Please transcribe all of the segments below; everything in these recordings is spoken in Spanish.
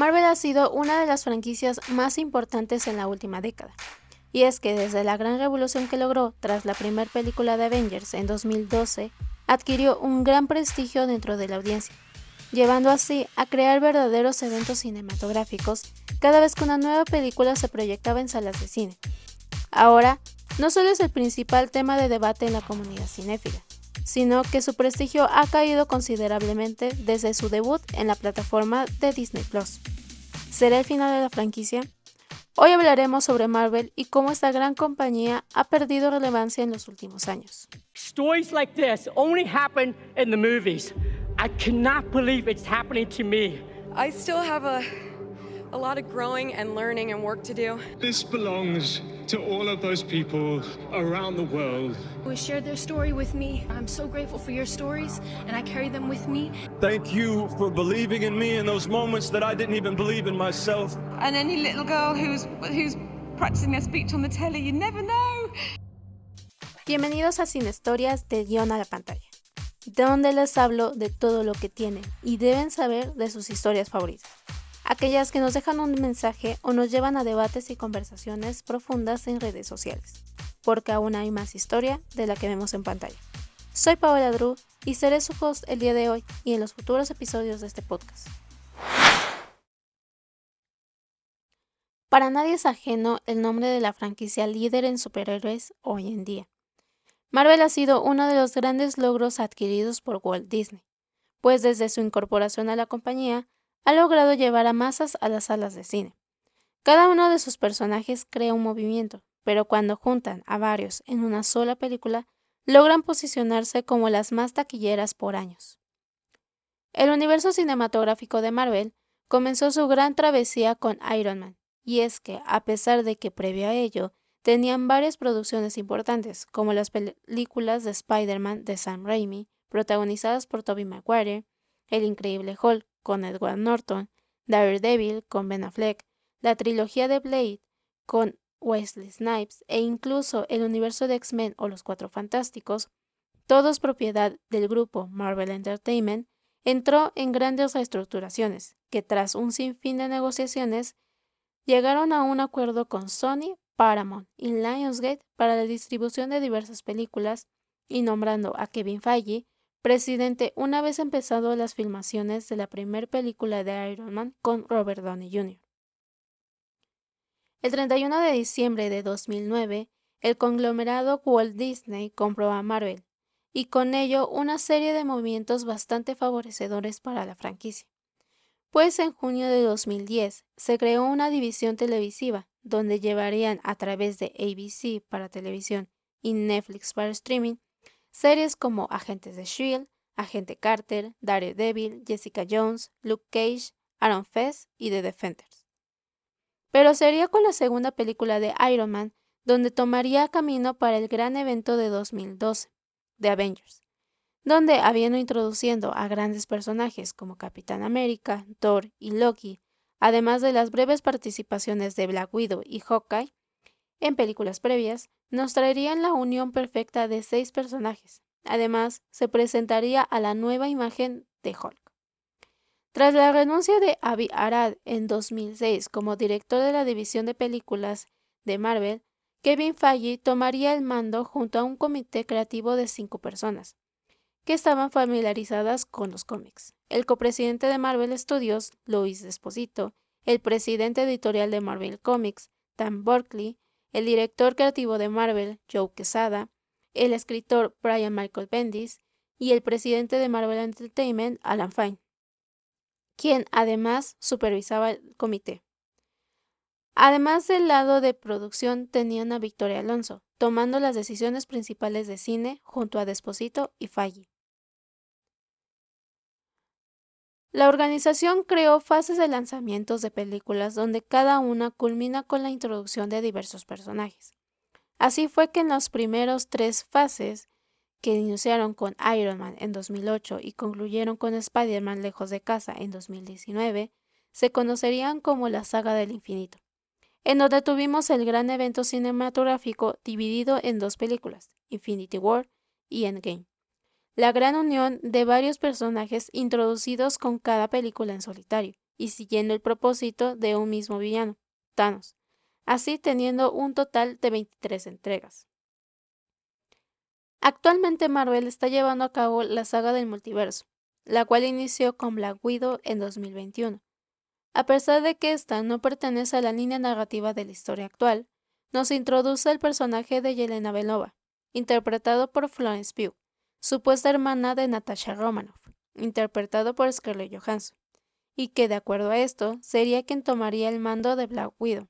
Marvel ha sido una de las franquicias más importantes en la última década. Y es que desde la gran revolución que logró tras la primera película de Avengers en 2012, adquirió un gran prestigio dentro de la audiencia, llevando así a crear verdaderos eventos cinematográficos cada vez que una nueva película se proyectaba en salas de cine. Ahora, no solo es el principal tema de debate en la comunidad cinéfila, sino que su prestigio ha caído considerablemente desde su debut en la plataforma de Disney Plus. ¿Será el final de la franquicia? Hoy hablaremos sobre Marvel y cómo esta gran compañía ha perdido relevancia en los últimos años. Stories like this only happen in the movies. I cannot believe it's happening to me. I still have a a lot of growing and learning and work to do. This belongs to all of those people around the world who shared their story with me. I'm so grateful for your stories, and I carry them with me. Thank you for believing in me in those moments that I didn't even believe in myself. And any little girl who's who's practicing their speech on the telly, you never know. Bienvenidos a Sin Historias de Guión a la Pantalla, donde les hablo de todo lo que tienen y deben saber de sus historias favoritas aquellas que nos dejan un mensaje o nos llevan a debates y conversaciones profundas en redes sociales, porque aún hay más historia de la que vemos en pantalla. Soy Paola Drew y seré su host el día de hoy y en los futuros episodios de este podcast. Para nadie es ajeno el nombre de la franquicia líder en superhéroes hoy en día. Marvel ha sido uno de los grandes logros adquiridos por Walt Disney, pues desde su incorporación a la compañía ha logrado llevar a masas a las salas de cine. Cada uno de sus personajes crea un movimiento, pero cuando juntan a varios en una sola película, logran posicionarse como las más taquilleras por años. El universo cinematográfico de Marvel comenzó su gran travesía con Iron Man, y es que, a pesar de que previo a ello tenían varias producciones importantes, como las películas de Spider-Man de Sam Raimi, protagonizadas por Tobey Maguire, El Increíble Hulk, con Edward Norton, Daredevil con Ben Affleck, la trilogía de Blade con Wesley Snipes e incluso el universo de X-Men o Los Cuatro Fantásticos, todos propiedad del grupo Marvel Entertainment, entró en grandes reestructuraciones que tras un sinfín de negociaciones llegaron a un acuerdo con Sony, Paramount y Lionsgate para la distribución de diversas películas y nombrando a Kevin Feige presidente una vez empezado las filmaciones de la primera película de Iron Man con Robert Downey Jr. El 31 de diciembre de 2009, el conglomerado Walt Disney compró a Marvel, y con ello una serie de movimientos bastante favorecedores para la franquicia. Pues en junio de 2010 se creó una división televisiva donde llevarían a través de ABC para televisión y Netflix para streaming Series como Agentes de Shield, Agente Carter, Daredevil, Jessica Jones, Luke Cage, Aaron Fest y The Defenders. Pero sería con la segunda película de Iron Man donde tomaría camino para el gran evento de 2012, The Avengers, donde habiendo introduciendo a grandes personajes como Capitán América, Thor y Loki, además de las breves participaciones de Black Widow y Hawkeye, en películas previas, nos traerían la unión perfecta de seis personajes. Además, se presentaría a la nueva imagen de Hulk. Tras la renuncia de Avi Arad en 2006 como director de la división de películas de Marvel, Kevin Feige tomaría el mando junto a un comité creativo de cinco personas, que estaban familiarizadas con los cómics. El copresidente de Marvel Studios, Luis Desposito, el presidente editorial de Marvel Comics, Dan Berkley, el director creativo de Marvel, Joe Quesada, el escritor Brian Michael Bendis y el presidente de Marvel Entertainment, Alan Fine, quien además supervisaba el comité. Además del lado de producción tenían a Victoria Alonso, tomando las decisiones principales de cine junto a Desposito y Faggi. La organización creó fases de lanzamientos de películas donde cada una culmina con la introducción de diversos personajes. Así fue que en las primeros tres fases, que iniciaron con Iron Man en 2008 y concluyeron con Spider-Man lejos de casa en 2019, se conocerían como la saga del infinito, en donde tuvimos el gran evento cinematográfico dividido en dos películas, Infinity War y Endgame la gran unión de varios personajes introducidos con cada película en solitario, y siguiendo el propósito de un mismo villano, Thanos, así teniendo un total de 23 entregas. Actualmente Marvel está llevando a cabo la saga del multiverso, la cual inició con Black Widow en 2021. A pesar de que esta no pertenece a la línea narrativa de la historia actual, nos introduce el personaje de Yelena Belova, interpretado por Florence Pugh, supuesta hermana de Natasha Romanoff, interpretado por Scarlett Johansson, y que de acuerdo a esto sería quien tomaría el mando de Black Widow.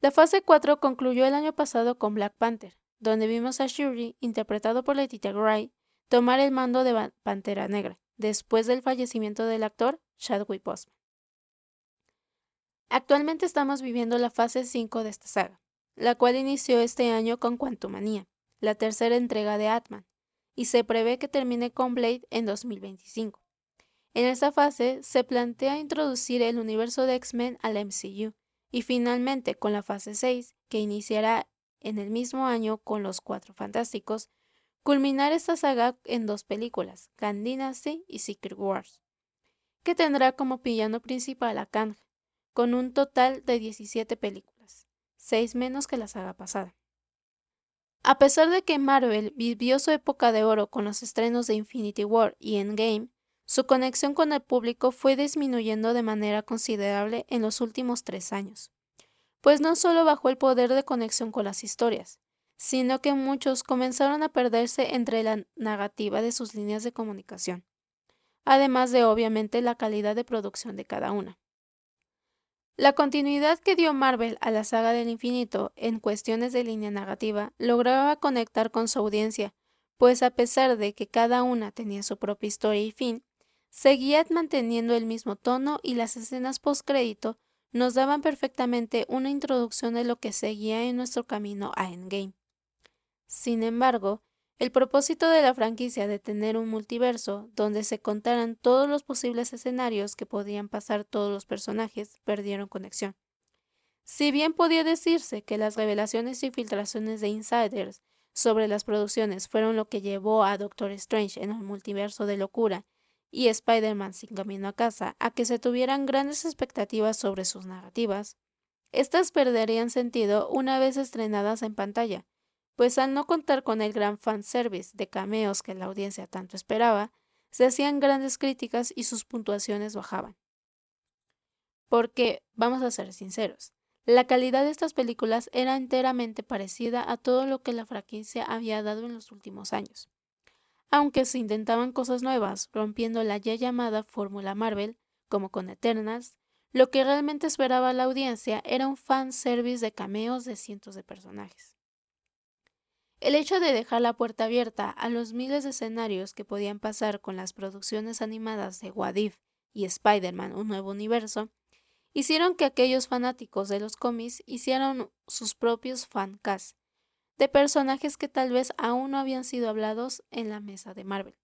La fase 4 concluyó el año pasado con Black Panther, donde vimos a Shuri, interpretado por Letitia Wright, tomar el mando de Pantera Negra, después del fallecimiento del actor Chadwick Boseman. Actualmente estamos viviendo la fase 5 de esta saga, la cual inició este año con Quantumania, la tercera entrega de Atman, y se prevé que termine con Blade en 2025. En esta fase se plantea introducir el universo de X-Men al MCU, y finalmente con la fase 6, que iniciará en el mismo año con Los Cuatro Fantásticos, culminar esta saga en dos películas, Kang Dynasty y Secret Wars, que tendrá como villano principal a Kang, con un total de 17 películas, 6 menos que la saga pasada. A pesar de que Marvel vivió su época de oro con los estrenos de Infinity War y Endgame, su conexión con el público fue disminuyendo de manera considerable en los últimos tres años pues no solo bajó el poder de conexión con las historias, sino que muchos comenzaron a perderse entre la narrativa de sus líneas de comunicación, además de obviamente la calidad de producción de cada una. La continuidad que dio Marvel a la saga del infinito en cuestiones de línea narrativa lograba conectar con su audiencia, pues a pesar de que cada una tenía su propia historia y fin, seguía manteniendo el mismo tono y las escenas postcrédito nos daban perfectamente una introducción de lo que seguía en nuestro camino a Endgame. Sin embargo, el propósito de la franquicia de tener un multiverso donde se contaran todos los posibles escenarios que podían pasar todos los personajes perdieron conexión. Si bien podía decirse que las revelaciones y filtraciones de insiders sobre las producciones fueron lo que llevó a Doctor Strange en el multiverso de locura y Spider-Man sin camino a casa a que se tuvieran grandes expectativas sobre sus narrativas, estas perderían sentido una vez estrenadas en pantalla, pues al no contar con el gran fanservice de cameos que la audiencia tanto esperaba, se hacían grandes críticas y sus puntuaciones bajaban. Porque, vamos a ser sinceros, la calidad de estas películas era enteramente parecida a todo lo que la franquicia había dado en los últimos años aunque se intentaban cosas nuevas, rompiendo la ya llamada fórmula Marvel, como con Eternals, lo que realmente esperaba la audiencia era un fan service de cameos de cientos de personajes. El hecho de dejar la puerta abierta a los miles de escenarios que podían pasar con las producciones animadas de Wadif y Spider-Man Un Nuevo Universo, hicieron que aquellos fanáticos de los cómics hicieran sus propios fancasts de personajes que tal vez aún no habían sido hablados en la mesa de Marvel.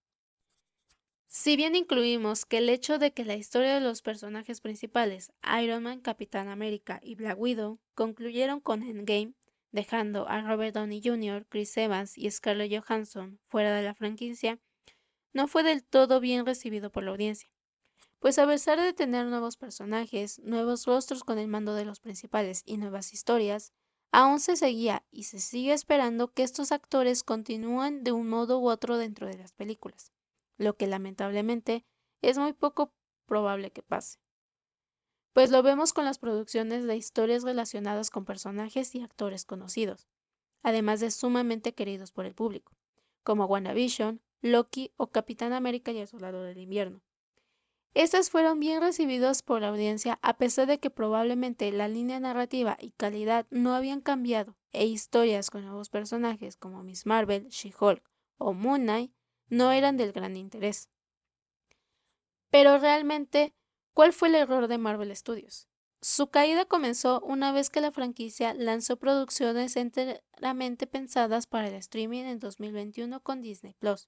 Si bien incluimos que el hecho de que la historia de los personajes principales, Iron Man, Capitán América y Black Widow, concluyeron con Endgame, dejando a Robert Downey Jr., Chris Evans y Scarlett Johansson fuera de la franquicia, no fue del todo bien recibido por la audiencia. Pues a pesar de tener nuevos personajes, nuevos rostros con el mando de los principales y nuevas historias, Aún se seguía y se sigue esperando que estos actores continúen de un modo u otro dentro de las películas, lo que lamentablemente es muy poco probable que pase. Pues lo vemos con las producciones de historias relacionadas con personajes y actores conocidos, además de sumamente queridos por el público, como WandaVision, Loki o Capitán América y el Soldado del Invierno. Estas fueron bien recibidos por la audiencia a pesar de que probablemente la línea narrativa y calidad no habían cambiado e historias con nuevos personajes como Miss Marvel, She-Hulk o Moon Knight no eran del gran interés. Pero realmente, ¿cuál fue el error de Marvel Studios? Su caída comenzó una vez que la franquicia lanzó producciones enteramente pensadas para el streaming en 2021 con Disney Plus.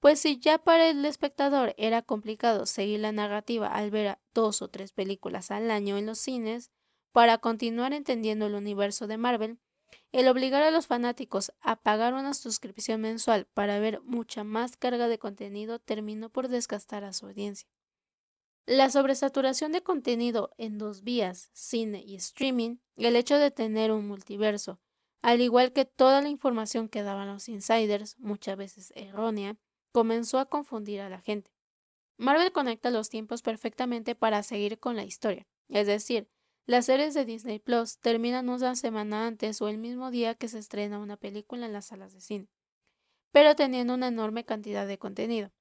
Pues si ya para el espectador era complicado seguir la narrativa al ver dos o tres películas al año en los cines, para continuar entendiendo el universo de Marvel, el obligar a los fanáticos a pagar una suscripción mensual para ver mucha más carga de contenido terminó por desgastar a su audiencia. La sobresaturación de contenido en dos vías, cine y streaming, el hecho de tener un multiverso, al igual que toda la información que daban los insiders, muchas veces errónea, comenzó a confundir a la gente. Marvel conecta los tiempos perfectamente para seguir con la historia, es decir, las series de Disney Plus terminan una semana antes o el mismo día que se estrena una película en las salas de cine, pero teniendo una enorme cantidad de contenido.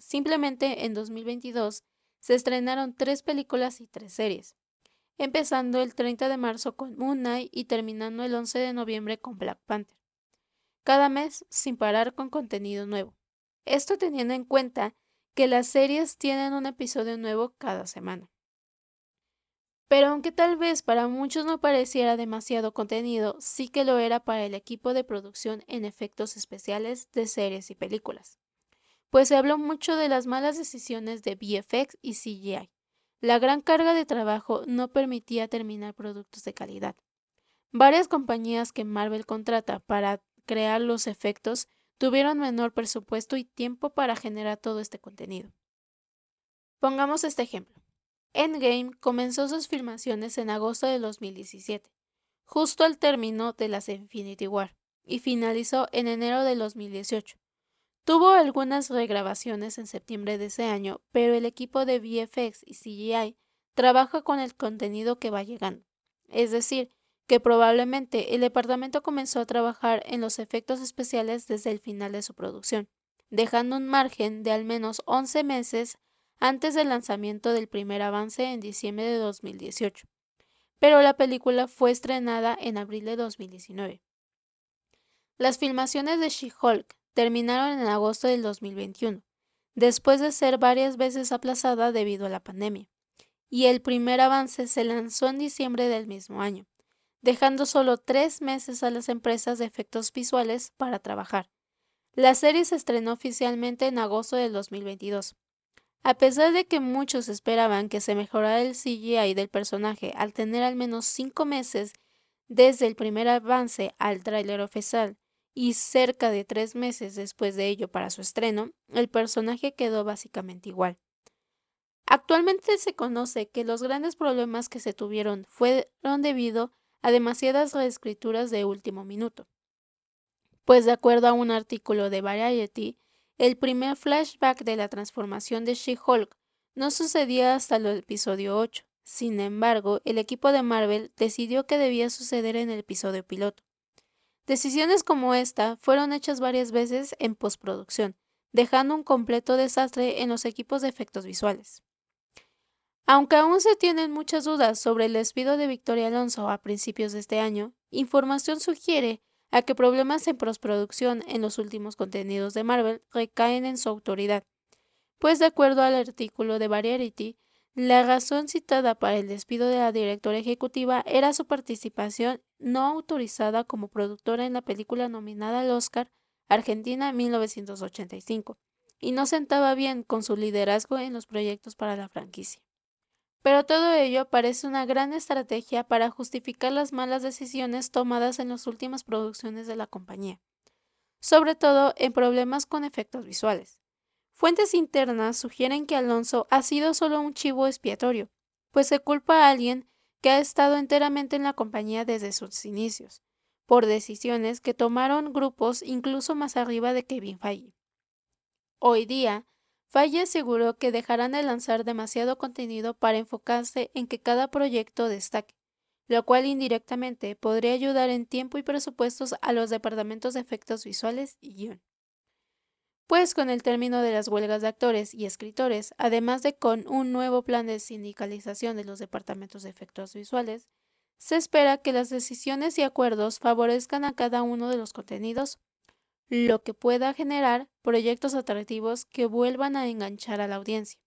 Simplemente en 2022 se estrenaron tres películas y tres series, empezando el 30 de marzo con Moon Knight y terminando el 11 de noviembre con Black Panther. Cada mes sin parar con contenido nuevo. Esto teniendo en cuenta que las series tienen un episodio nuevo cada semana. Pero aunque tal vez para muchos no pareciera demasiado contenido, sí que lo era para el equipo de producción en efectos especiales de series y películas. Pues se habló mucho de las malas decisiones de VFX y CGI. La gran carga de trabajo no permitía terminar productos de calidad. Varias compañías que Marvel contrata para crear los efectos tuvieron menor presupuesto y tiempo para generar todo este contenido. Pongamos este ejemplo. Endgame comenzó sus filmaciones en agosto de 2017, justo al término de las Infinity War, y finalizó en enero de 2018. Tuvo algunas regrabaciones en septiembre de ese año, pero el equipo de VFX y CGI trabaja con el contenido que va llegando. Es decir, que probablemente el departamento comenzó a trabajar en los efectos especiales desde el final de su producción, dejando un margen de al menos 11 meses antes del lanzamiento del primer avance en diciembre de 2018. Pero la película fue estrenada en abril de 2019. Las filmaciones de She-Hulk terminaron en agosto del 2021, después de ser varias veces aplazada debido a la pandemia, y el primer avance se lanzó en diciembre del mismo año dejando solo tres meses a las empresas de efectos visuales para trabajar. La serie se estrenó oficialmente en agosto del 2022. A pesar de que muchos esperaban que se mejorara el CGI del personaje al tener al menos cinco meses desde el primer avance al tráiler oficial y cerca de tres meses después de ello para su estreno, el personaje quedó básicamente igual. Actualmente se conoce que los grandes problemas que se tuvieron fueron debido a demasiadas reescrituras de último minuto. Pues de acuerdo a un artículo de Variety, el primer flashback de la transformación de She-Hulk no sucedía hasta el episodio 8. Sin embargo, el equipo de Marvel decidió que debía suceder en el episodio piloto. Decisiones como esta fueron hechas varias veces en postproducción, dejando un completo desastre en los equipos de efectos visuales. Aunque aún se tienen muchas dudas sobre el despido de Victoria Alonso a principios de este año, información sugiere a que problemas en postproducción en los últimos contenidos de Marvel recaen en su autoridad, pues de acuerdo al artículo de Variety, la razón citada para el despido de la directora ejecutiva era su participación no autorizada como productora en la película nominada al Oscar Argentina 1985, y no sentaba bien con su liderazgo en los proyectos para la franquicia. Pero todo ello parece una gran estrategia para justificar las malas decisiones tomadas en las últimas producciones de la compañía, sobre todo en problemas con efectos visuales. Fuentes internas sugieren que Alonso ha sido solo un chivo expiatorio, pues se culpa a alguien que ha estado enteramente en la compañía desde sus inicios, por decisiones que tomaron grupos incluso más arriba de Kevin Feige. Hoy día, Falle aseguró que dejarán de lanzar demasiado contenido para enfocarse en que cada proyecto destaque, lo cual indirectamente podría ayudar en tiempo y presupuestos a los departamentos de efectos visuales y guion. Pues con el término de las huelgas de actores y escritores, además de con un nuevo plan de sindicalización de los departamentos de efectos visuales, se espera que las decisiones y acuerdos favorezcan a cada uno de los contenidos lo que pueda generar proyectos atractivos que vuelvan a enganchar a la audiencia.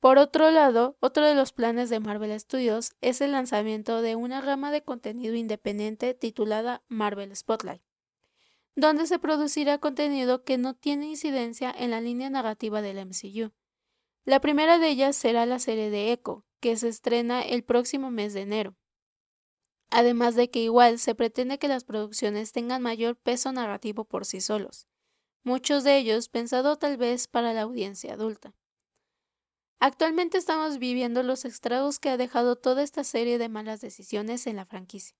Por otro lado, otro de los planes de Marvel Studios es el lanzamiento de una rama de contenido independiente titulada Marvel Spotlight, donde se producirá contenido que no tiene incidencia en la línea narrativa del MCU. La primera de ellas será la serie de Echo, que se estrena el próximo mes de enero. Además de que igual se pretende que las producciones tengan mayor peso narrativo por sí solos, muchos de ellos pensado tal vez para la audiencia adulta. Actualmente estamos viviendo los estragos que ha dejado toda esta serie de malas decisiones en la franquicia.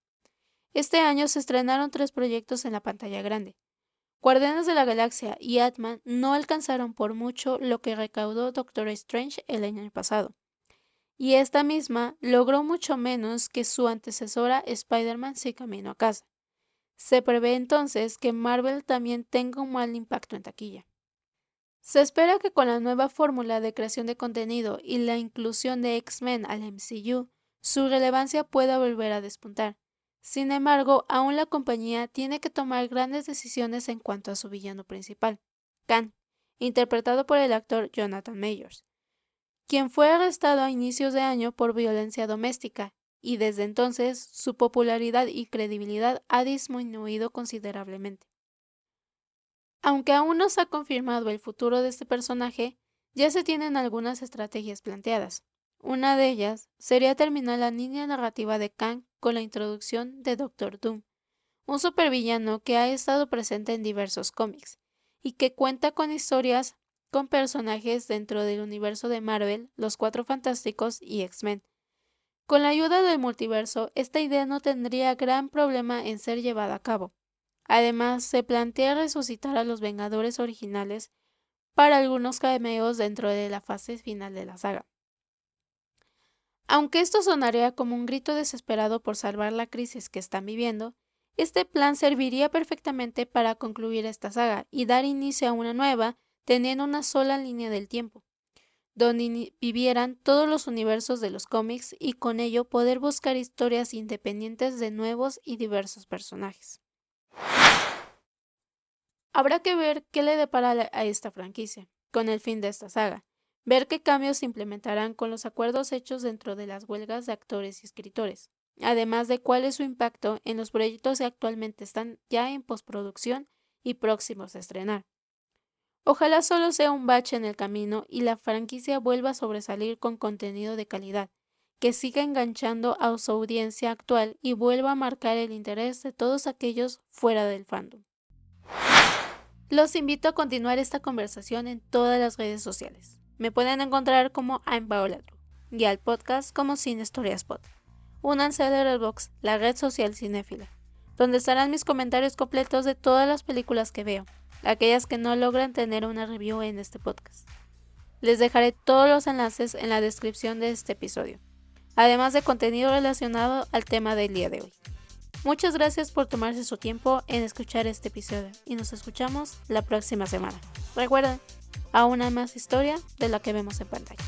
Este año se estrenaron tres proyectos en la pantalla grande. Guardianes de la Galaxia y Atman no alcanzaron por mucho lo que recaudó Doctor Strange el año pasado. Y esta misma logró mucho menos que su antecesora Spider-Man sin camino a casa. Se prevé entonces que Marvel también tenga un mal impacto en taquilla. Se espera que con la nueva fórmula de creación de contenido y la inclusión de X-Men al MCU, su relevancia pueda volver a despuntar. Sin embargo, aún la compañía tiene que tomar grandes decisiones en cuanto a su villano principal, Khan, interpretado por el actor Jonathan Mayors, quien fue arrestado a inicios de año por violencia doméstica y desde entonces su popularidad y credibilidad ha disminuido considerablemente. Aunque aún no se ha confirmado el futuro de este personaje, ya se tienen algunas estrategias planteadas. Una de ellas sería terminar la línea narrativa de Kang con la introducción de Doctor Doom, un supervillano que ha estado presente en diversos cómics y que cuenta con historias con personajes dentro del universo de Marvel, Los Cuatro Fantásticos y X-Men. Con la ayuda del multiverso, esta idea no tendría gran problema en ser llevada a cabo. Además, se plantea resucitar a los Vengadores originales para algunos cameos dentro de la fase final de la saga. Aunque esto sonaría como un grito desesperado por salvar la crisis que están viviendo, este plan serviría perfectamente para concluir esta saga y dar inicio a una nueva, teniendo una sola línea del tiempo, donde vivieran todos los universos de los cómics y con ello poder buscar historias independientes de nuevos y diversos personajes. Habrá que ver qué le depara a esta franquicia, con el fin de esta saga, ver qué cambios se implementarán con los acuerdos hechos dentro de las huelgas de actores y escritores, además de cuál es su impacto en los proyectos que actualmente están ya en postproducción y próximos a estrenar. Ojalá solo sea un bache en el camino y la franquicia vuelva a sobresalir con contenido de calidad, que siga enganchando a su audiencia actual y vuelva a marcar el interés de todos aquellos fuera del fandom. Los invito a continuar esta conversación en todas las redes sociales. Me pueden encontrar como I'm Paola y al podcast como Cine Historias Pod. Únanse a Letterboxd, la red social cinéfila, donde estarán mis comentarios completos de todas las películas que veo, aquellas que no logran tener una review en este podcast. Les dejaré todos los enlaces en la descripción de este episodio además de contenido relacionado al tema del día de hoy. Muchas gracias por tomarse su tiempo en escuchar este episodio y nos escuchamos la próxima semana. Recuerden, aún hay más historia de la que vemos en pantalla.